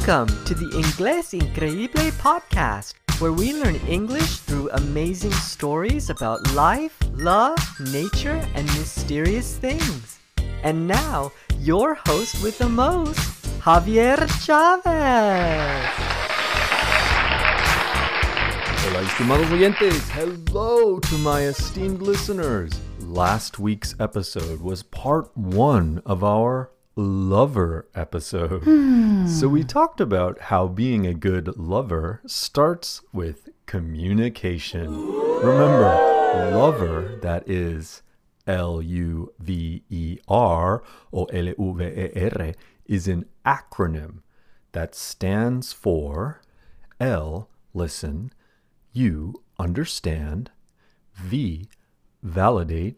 Welcome to the Inglés Increíble podcast, where we learn English through amazing stories about life, love, nature, and mysterious things. And now, your host with the most, Javier Chavez. Hola, estimados oyentes. Hello to my esteemed listeners. Last week's episode was part one of our lover episode. Hmm. So we talked about how being a good lover starts with communication. Remember, lover, that is L U V E R or L U V E R, is an acronym that stands for L, listen, U, understand, V, validate,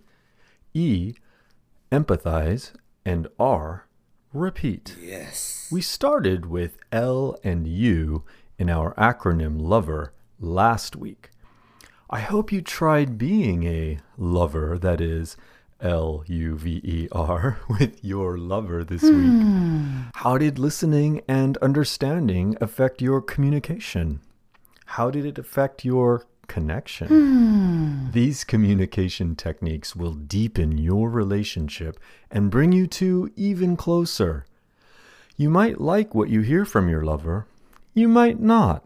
E, empathize, and R, repeat. Yes. We started with L and U in our acronym LOVER last week. I hope you tried being a lover, that is L U V E R, with your lover this week. Hmm. How did listening and understanding affect your communication? How did it affect your connection? Hmm. These communication techniques will deepen your relationship and bring you two even closer. You might like what you hear from your lover, you might not,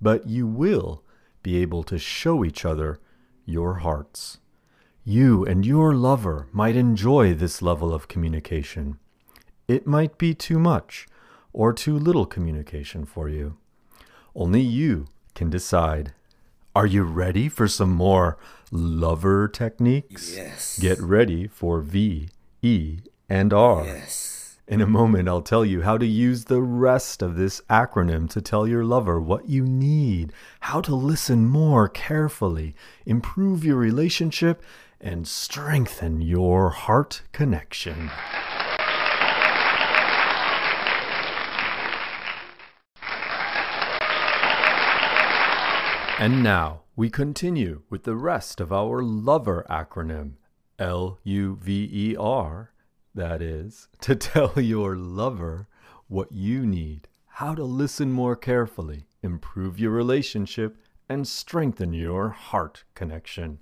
but you will be able to show each other your hearts. You and your lover might enjoy this level of communication. It might be too much or too little communication for you. Only you can decide. Are you ready for some more lover techniques? Yes. Get ready for V, E, and R. Yes. In a moment, I'll tell you how to use the rest of this acronym to tell your lover what you need, how to listen more carefully, improve your relationship, and strengthen your heart connection. And now we continue with the rest of our lover acronym L U V E R. That is, to tell your lover what you need, how to listen more carefully, improve your relationship, and strengthen your heart connection.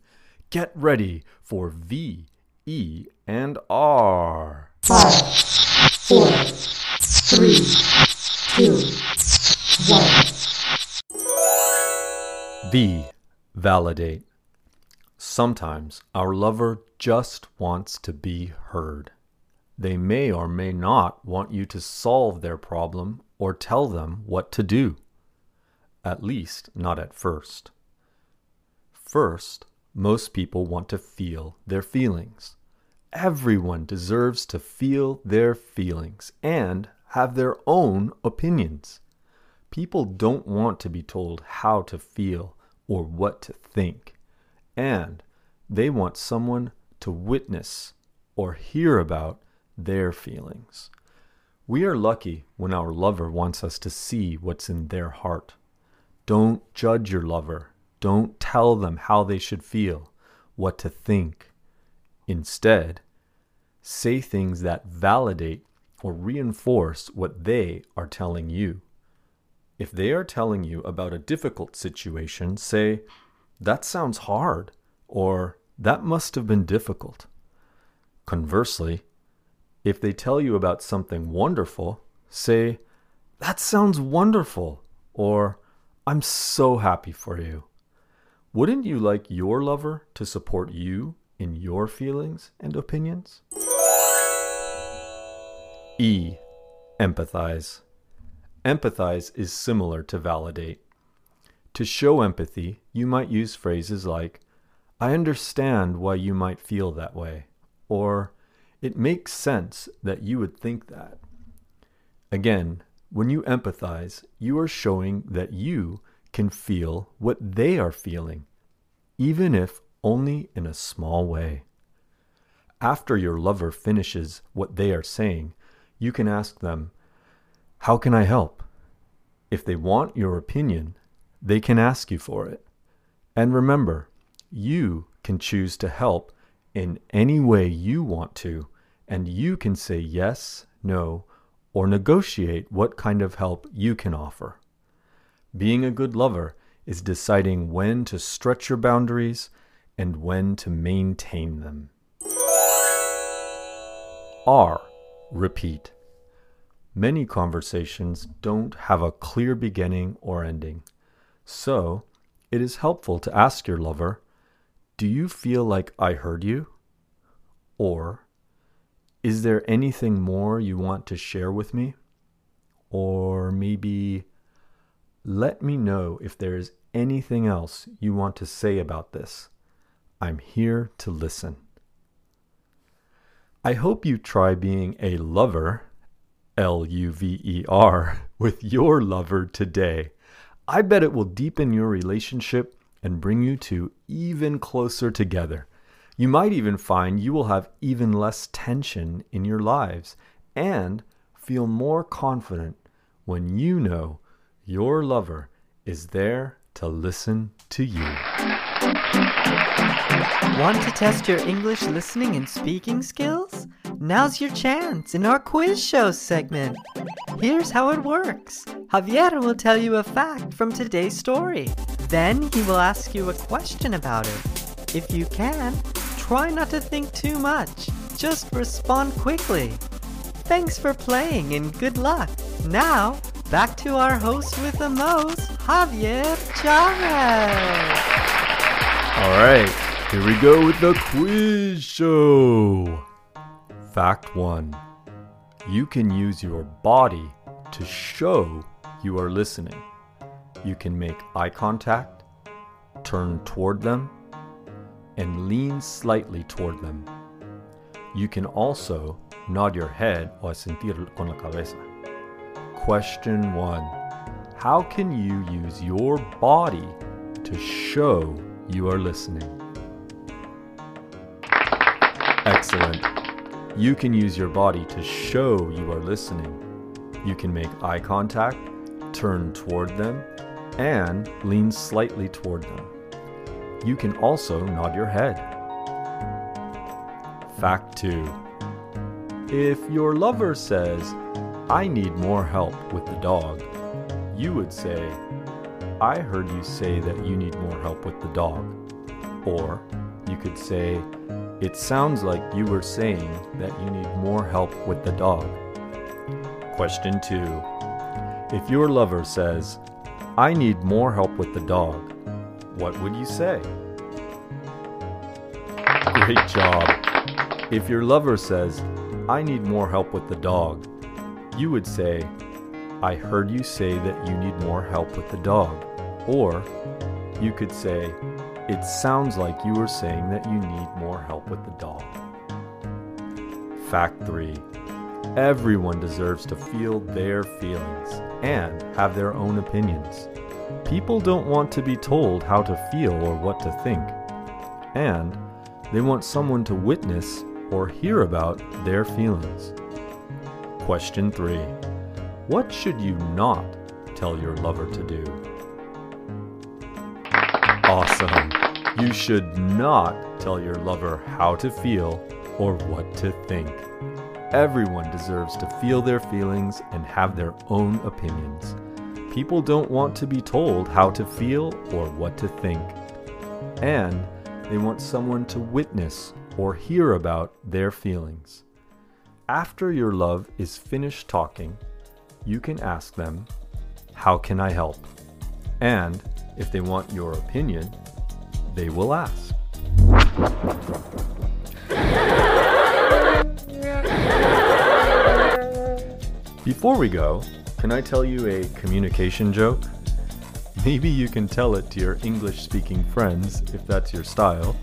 Get ready for V, E, and R. Five, four, three, two, V. Validate. Sometimes our lover just wants to be heard. They may or may not want you to solve their problem or tell them what to do. At least, not at first. First, most people want to feel their feelings. Everyone deserves to feel their feelings and have their own opinions. People don't want to be told how to feel or what to think, and they want someone to witness or hear about their feelings. We are lucky when our lover wants us to see what's in their heart. Don't judge your lover. Don't tell them how they should feel, what to think. Instead, say things that validate or reinforce what they are telling you. If they are telling you about a difficult situation, say, That sounds hard, or That must have been difficult. Conversely, if they tell you about something wonderful, say, That sounds wonderful, or I'm so happy for you. Wouldn't you like your lover to support you in your feelings and opinions? E. Empathize. Empathize is similar to validate. To show empathy, you might use phrases like, I understand why you might feel that way, or it makes sense that you would think that. Again, when you empathize, you are showing that you can feel what they are feeling, even if only in a small way. After your lover finishes what they are saying, you can ask them, How can I help? If they want your opinion, they can ask you for it. And remember, you can choose to help in any way you want to, and you can say yes, no, or negotiate what kind of help you can offer. Being a good lover is deciding when to stretch your boundaries and when to maintain them. R. Repeat. Many conversations don't have a clear beginning or ending. So, it is helpful to ask your lover, Do you feel like I heard you? Or, Is there anything more you want to share with me? Or maybe, Let me know if there is anything else you want to say about this. I'm here to listen. I hope you try being a lover, L U V E R, with your lover today. I bet it will deepen your relationship and bring you two even closer together. You might even find you will have even less tension in your lives and feel more confident when you know your lover is there to listen to you. Want to test your English listening and speaking skills? Now's your chance in our quiz show segment. Here's how it works Javier will tell you a fact from today's story. Then he will ask you a question about it. If you can, try not to think too much. Just respond quickly. Thanks for playing and good luck. Now, back to our host with the most, Javier Chavez. All right, here we go with the quiz show. Fact one You can use your body to show you are listening. You can make eye contact, turn toward them, and lean slightly toward them. You can also nod your head or sentir con la cabeza. Question one How can you use your body to show you are listening? Excellent. You can use your body to show you are listening. You can make eye contact, turn toward them, and lean slightly toward them. You can also nod your head. Fact 2 If your lover says, I need more help with the dog, you would say, I heard you say that you need more help with the dog. Or you could say, It sounds like you were saying that you need more help with the dog. Question 2 If your lover says, I need more help with the dog, what would you say? Great job. If your lover says, I need more help with the dog, you would say, I heard you say that you need more help with the dog. Or you could say, It sounds like you are saying that you need more help with the dog. Fact 3 Everyone deserves to feel their feelings and have their own opinions. People don't want to be told how to feel or what to think. And they want someone to witness or hear about their feelings. Question 3 What should you not tell your lover to do? Awesome! You should not tell your lover how to feel or what to think. Everyone deserves to feel their feelings and have their own opinions. People don't want to be told how to feel or what to think. And they want someone to witness or hear about their feelings. After your love is finished talking, you can ask them, How can I help? And if they want your opinion, they will ask. Before we go, can I tell you a communication joke? Maybe you can tell it to your English speaking friends if that's your style.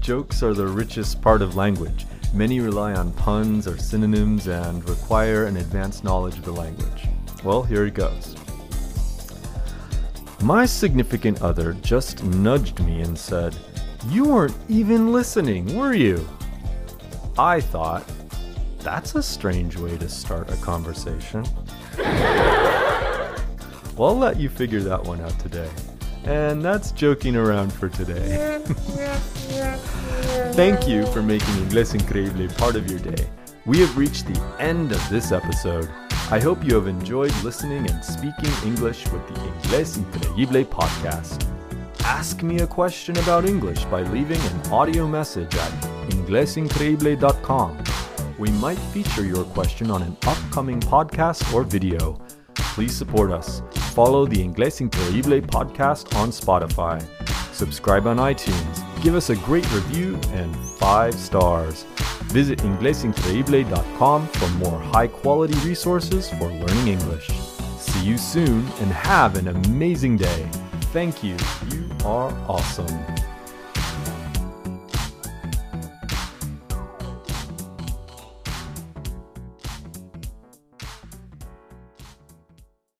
Jokes are the richest part of language. Many rely on puns or synonyms and require an advanced knowledge of the language. Well, here it goes. My significant other just nudged me and said, You weren't even listening, were you? I thought, That's a strange way to start a conversation. well, I'll let you figure that one out today. And that's joking around for today. Thank you for making Inglés Increíble part of your day. We have reached the end of this episode. I hope you have enjoyed listening and speaking English with the Inglés Increíble podcast. Ask me a question about English by leaving an audio message at inglesincreíble.com. We might feature your question on an upcoming podcast or video. Please support us. Follow the Inglés Increíble podcast on Spotify. Subscribe on iTunes. Give us a great review and five stars. Visit inglesincreíble.com for more high quality resources for learning English. See you soon and have an amazing day. Thank you. You are awesome.